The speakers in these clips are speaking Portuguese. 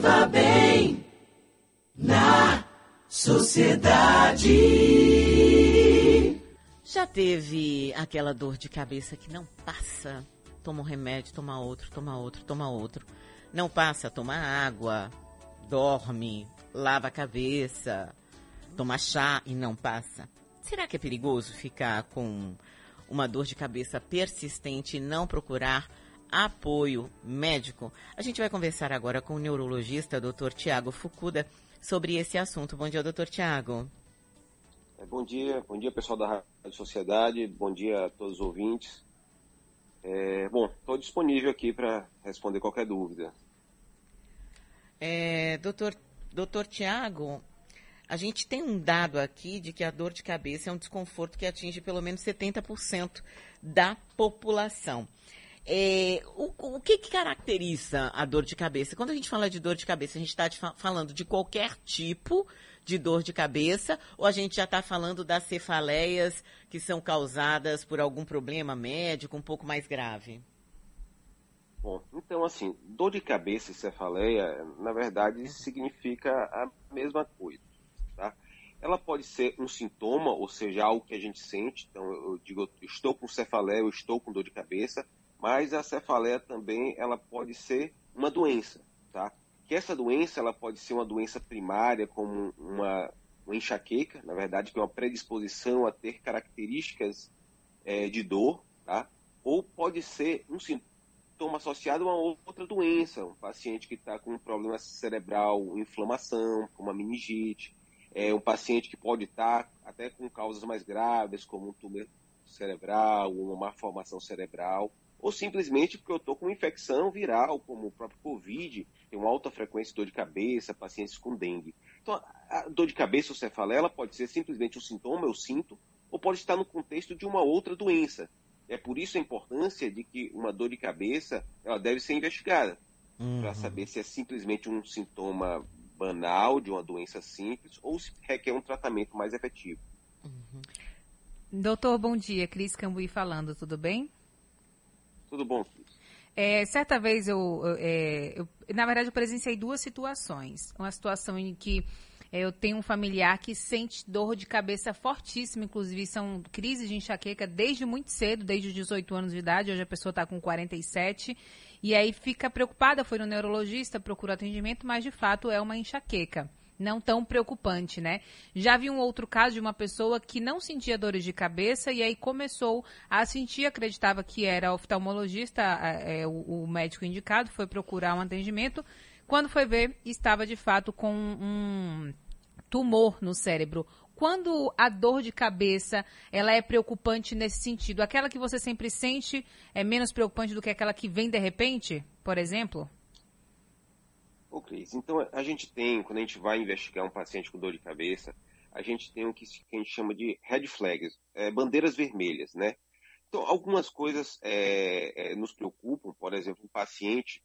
Viva bem na sociedade. Já teve aquela dor de cabeça que não passa? Toma um remédio, toma outro, toma outro, toma outro. Não passa, toma água, dorme, lava a cabeça, toma chá e não passa. Será que é perigoso ficar com uma dor de cabeça persistente e não procurar apoio médico? A gente vai conversar agora com o neurologista Dr. Tiago Fukuda sobre esse assunto. Bom dia, doutor Tiago. É, bom dia, bom dia pessoal da Rádio Sociedade, bom dia a todos os ouvintes. É, bom, estou disponível aqui para responder qualquer dúvida. É, doutor, doutor Tiago, a gente tem um dado aqui de que a dor de cabeça é um desconforto que atinge pelo menos 70% da população. É, o, o que, que, caracteriza a dor de cabeça? Quando a gente fala de dor de cabeça, a gente está falando de qualquer tipo de dor de cabeça ou a gente já está falando das cefaleias que são causadas por algum problema médico um pouco mais grave? Bom, então assim, dor de cabeça e cefaleia, na verdade, significa a mesma coisa, tá? Ela pode ser um sintoma, ou seja, algo que a gente sente. Então, eu digo, eu estou com cefaleia, eu estou com dor de cabeça mas a cefaleia também ela pode ser uma doença, tá? Que essa doença ela pode ser uma doença primária, como uma, uma enxaqueca, na verdade, que é uma predisposição a ter características é, de dor, tá? Ou pode ser um sintoma associado a uma outra doença, um paciente que está com um problema cerebral, inflamação, como a meningite, é um paciente que pode estar tá até com causas mais graves, como um tumor cerebral, uma má formação cerebral ou simplesmente porque eu estou com infecção viral, como o próprio Covid, tem uma alta frequência de dor de cabeça, pacientes com dengue. Então, a dor de cabeça ou cefaleia pode ser simplesmente um sintoma, eu sinto, ou pode estar no contexto de uma outra doença. É por isso a importância de que uma dor de cabeça ela deve ser investigada, uhum. para saber se é simplesmente um sintoma banal de uma doença simples ou se requer um tratamento mais efetivo. Uhum. Doutor, bom dia. Cris Cambuí falando, tudo bem? Tudo bom, é, certa vez eu, é, eu, na verdade, eu presenciei duas situações. Uma situação em que é, eu tenho um familiar que sente dor de cabeça fortíssima, inclusive são crises de enxaqueca desde muito cedo, desde os 18 anos de idade. Hoje a pessoa está com 47 e aí fica preocupada, foi no neurologista, procura atendimento, mas de fato é uma enxaqueca não tão preocupante, né? Já vi um outro caso de uma pessoa que não sentia dores de cabeça e aí começou a sentir, acreditava que era oftalmologista, é, o, o médico indicado, foi procurar um atendimento. Quando foi ver, estava de fato com um tumor no cérebro. Quando a dor de cabeça ela é preocupante nesse sentido, aquela que você sempre sente é menos preocupante do que aquela que vem de repente, por exemplo? Ô, Cris, então a gente tem, quando a gente vai investigar um paciente com dor de cabeça, a gente tem o que, a gente chama de red flags, é, bandeiras vermelhas, né? Então, algumas coisas é, é, nos preocupam, por exemplo, um paciente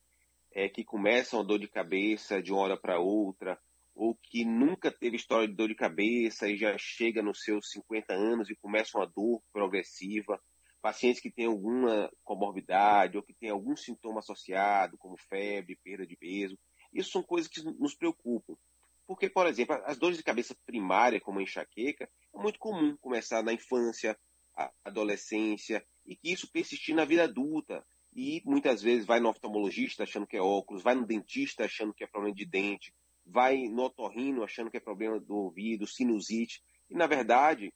é, que começa uma dor de cabeça de uma hora para outra, ou que nunca teve história de dor de cabeça e já chega nos seus 50 anos e começa uma dor progressiva, pacientes que têm alguma comorbidade ou que têm algum sintoma associado, como febre, perda de peso. Isso são coisas que nos preocupam. Porque, por exemplo, as dores de cabeça primária, como a enxaqueca, é muito comum começar na infância, adolescência, e que isso persistir na vida adulta. E muitas vezes vai no oftalmologista achando que é óculos, vai no dentista achando que é problema de dente, vai no otorrino achando que é problema do ouvido, sinusite. E, na verdade,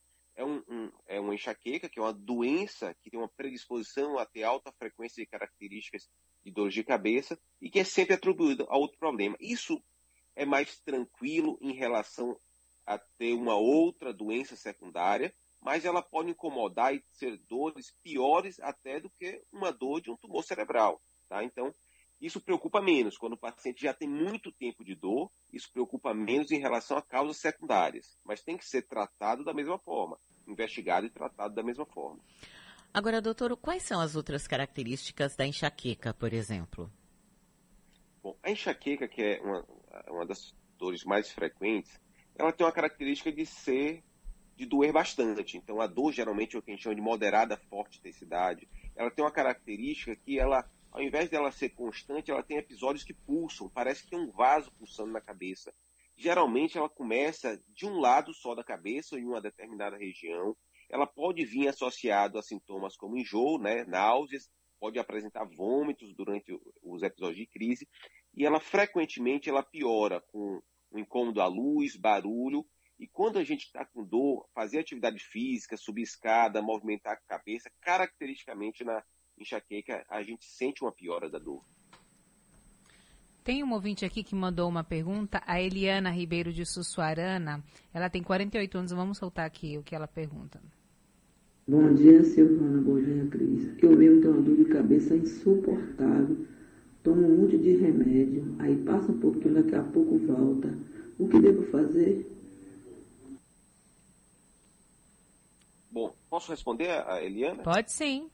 uma enxaqueca, que é uma doença que tem uma predisposição a ter alta frequência de características de dores de cabeça e que é sempre atribuído a outro problema. Isso é mais tranquilo em relação a ter uma outra doença secundária, mas ela pode incomodar e ser dores piores até do que uma dor de um tumor cerebral. Tá? Então, isso preocupa menos. Quando o paciente já tem muito tempo de dor, isso preocupa menos em relação a causas secundárias, mas tem que ser tratado da mesma forma, investigado e tratado da mesma forma. Agora, doutor, quais são as outras características da enxaqueca, por exemplo? Bom, a enxaqueca, que é uma, uma das dores mais frequentes, ela tem uma característica de ser, de doer bastante. Então, a dor geralmente é o que a gente chama de moderada forte intensidade. Ela tem uma característica que ela ao invés dela ser constante, ela tem episódios que pulsam, parece que tem um vaso pulsando na cabeça. Geralmente ela começa de um lado só da cabeça, em uma determinada região. Ela pode vir associado a sintomas como enjoo, né, náuseas, pode apresentar vômitos durante os episódios de crise, e ela frequentemente ela piora com o incômodo à luz, barulho, e quando a gente está com dor, fazer atividade física, subir escada, movimentar a cabeça, caracteristicamente na enxaqueca, a gente sente uma piora da dor. Tem um ouvinte aqui que mandou uma pergunta, a Eliana Ribeiro de Sussuarana. Ela tem 48 anos, vamos soltar aqui o que ela pergunta. Bom dia, Silvana. Bom dia, Cris. Eu mesmo tenho uma dor de cabeça insuportável. Tomo um monte de remédio, aí passa um pouquinho, daqui a pouco volta. O que devo fazer? Bom, posso responder a Eliana? Pode sim,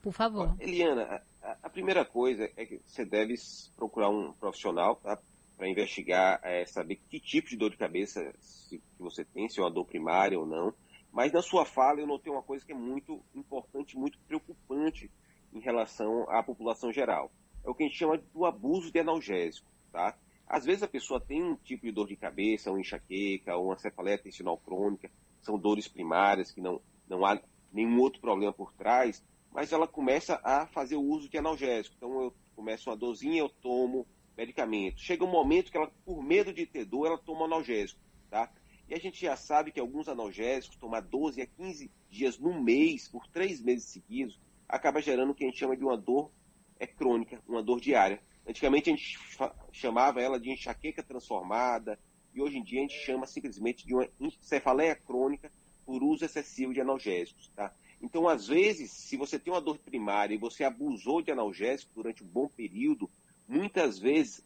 por favor. Eliana, a, primeira coisa é que você deve procurar um profissional tá, para investigar, é, saber que tipo de dor de cabeça se, que você tem, se é uma dor primária ou não mas na sua fala eu notei uma coisa que é muito importante, muito preocupante em relação à população geral. É o que a gente chama do abuso de analgésico, tá? Às vezes a pessoa tem um tipo de dor de cabeça, uma enxaqueca, uma cefaleia tensional crônica, são dores primárias que não, não há nenhum outro problema por trás, mas ela começa a fazer o uso de analgésico. Então eu começo uma dorzinha, eu tomo medicamento. Chega um momento que ela, por medo de ter dor, ela toma analgésico, tá? E a gente já sabe que alguns analgésicos, tomar 12 a 15 dias no mês, por três meses seguidos, acaba gerando o que a gente chama de uma dor é, crônica, uma dor diária. Antigamente a gente chamava ela de enxaqueca transformada, e hoje em dia a gente chama simplesmente de uma cefaleia crônica por uso excessivo de analgésicos. Tá? Então, às vezes, se você tem uma dor primária e você abusou de analgésico durante um bom período, muitas vezes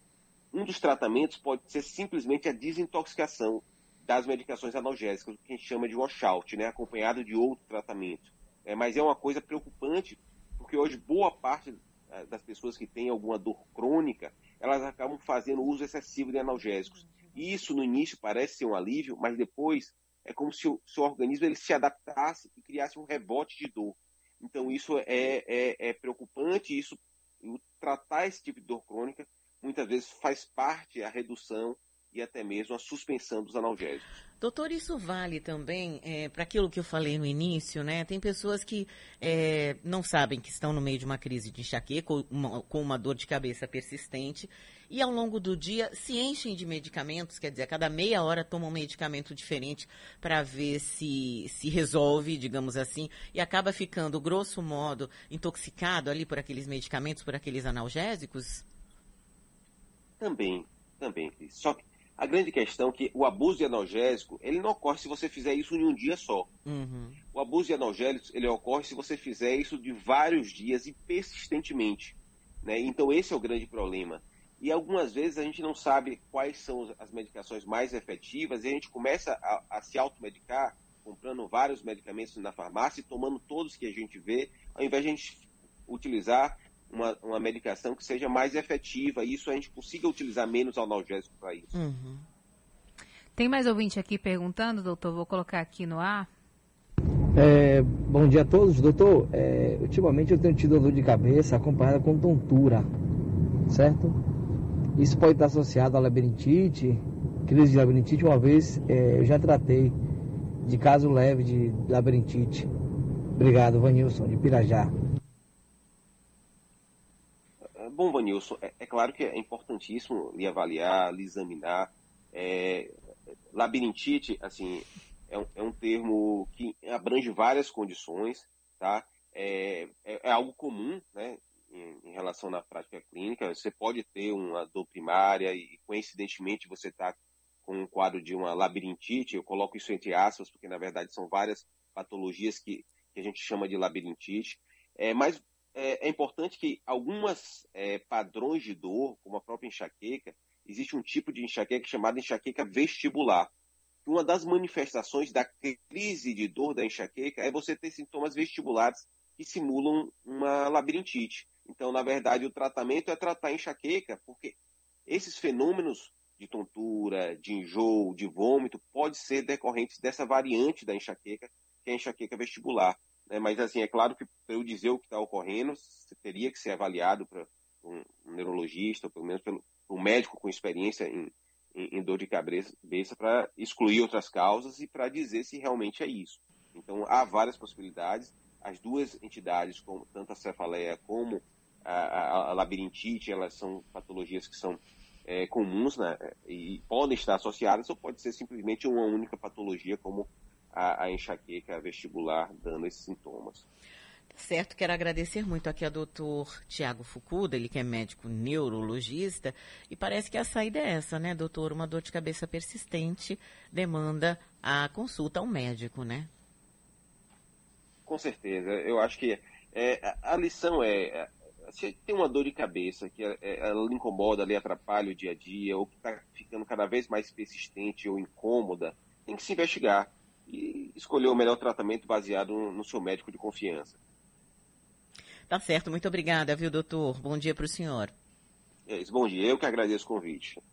um dos tratamentos pode ser simplesmente a desintoxicação das medicações analgésicas, o que a gente chama de washout, né, acompanhado de outro tratamento. É, mas é uma coisa preocupante, porque hoje boa parte é, das pessoas que têm alguma dor crônica, elas acabam fazendo uso excessivo de analgésicos. E isso no início parece ser um alívio, mas depois é como se o seu organismo ele se adaptasse e criasse um rebote de dor. Então isso é, é, é preocupante, isso tratar esse tipo de dor crônica muitas vezes faz parte a redução e até mesmo a suspensão dos analgésicos. Doutor, isso vale também é, para aquilo que eu falei no início, né? Tem pessoas que é, não sabem que estão no meio de uma crise de enxaqueca, uma, com uma dor de cabeça persistente, e ao longo do dia se enchem de medicamentos, quer dizer, a cada meia hora tomam um medicamento diferente para ver se se resolve, digamos assim, e acaba ficando, grosso modo, intoxicado ali por aqueles medicamentos, por aqueles analgésicos? Também, também. Só que a grande questão é que o abuso de analgésico, ele não ocorre se você fizer isso em um dia só. Uhum. O abuso de analgésicos, ele ocorre se você fizer isso de vários dias e persistentemente. Né? Então esse é o grande problema. E algumas vezes a gente não sabe quais são as medicações mais efetivas e a gente começa a, a se automedicar, comprando vários medicamentos na farmácia e tomando todos que a gente vê, ao invés de a gente utilizar uma, uma medicação que seja mais efetiva e isso a gente consiga utilizar menos analgésico para isso. Uhum. Tem mais ouvinte aqui perguntando, doutor? Vou colocar aqui no ar. É, bom dia a todos, doutor. É, ultimamente eu tenho tido dor de cabeça acompanhada com tontura, certo? Isso pode estar associado à labirintite, crise de labirintite. Uma vez é, eu já tratei de caso leve de labirintite. Obrigado, Vanilson, de Pirajá. Bom, Vanilson, é, é, claro que é importantíssimo lhe avaliar, lhe examinar. É, labirintite, assim, é um, é um, termo que abrange várias condições, tá? É, é, é algo comum, né, em, em, relação na prática clínica. Você pode ter uma dor primária e, coincidentemente, você está com um quadro de uma labirintite. Eu coloco isso entre aspas, porque, na verdade, são várias patologias que, que a gente chama de labirintite. É, mas é, é importante que algumas é, padrões de dor, como a própria enxaqueca, existe um tipo de enxaqueca chamada enxaqueca vestibular. Uma das manifestações da crise de dor da enxaqueca é você ter sintomas vestibulares que simulam uma labirintite. Então, na verdade, o tratamento é tratar a enxaqueca, porque esses fenômenos de tontura, de enjoo, de vômito, pode ser decorrentes dessa variante da enxaqueca, que é a enxaqueca vestibular. né? mas assim, é claro que para eu dizer o que está ocorrendo, teria que ser avaliado para um, um neurologista, ou pelo menos pelo um médico com experiência em, em, em dor de cabeça para excluir outras causas e para dizer se realmente é isso. Então, há várias possibilidades. As duas entidades, como, tanto a cefaleia como a, a, labirintite, elas são patologias que são é, comuns né, e podem estar associadas ou pode ser simplesmente uma única patologia, como a, a enxaqueca vestibular dando esses sintomas. Certo, quero agradecer muito aqui ao doutor Tiago Fucuda, ele que é médico neurologista, e parece que a saída é essa, né, doutor? Uma dor de cabeça persistente demanda a consulta ao médico, né? Com certeza. Eu acho que é, a lição é, se tem uma dor de cabeça que é, é, ela lhe incomoda, lhe atrapalha o dia a dia, ou que está ficando cada vez mais persistente ou incômoda, tem que se investigar e escolher o melhor tratamento baseado no seu médico de confiança. Tá certo, muito obrigada, viu, doutor? Bom dia para o senhor. É isso, bom dia. Eu que agradeço o convite.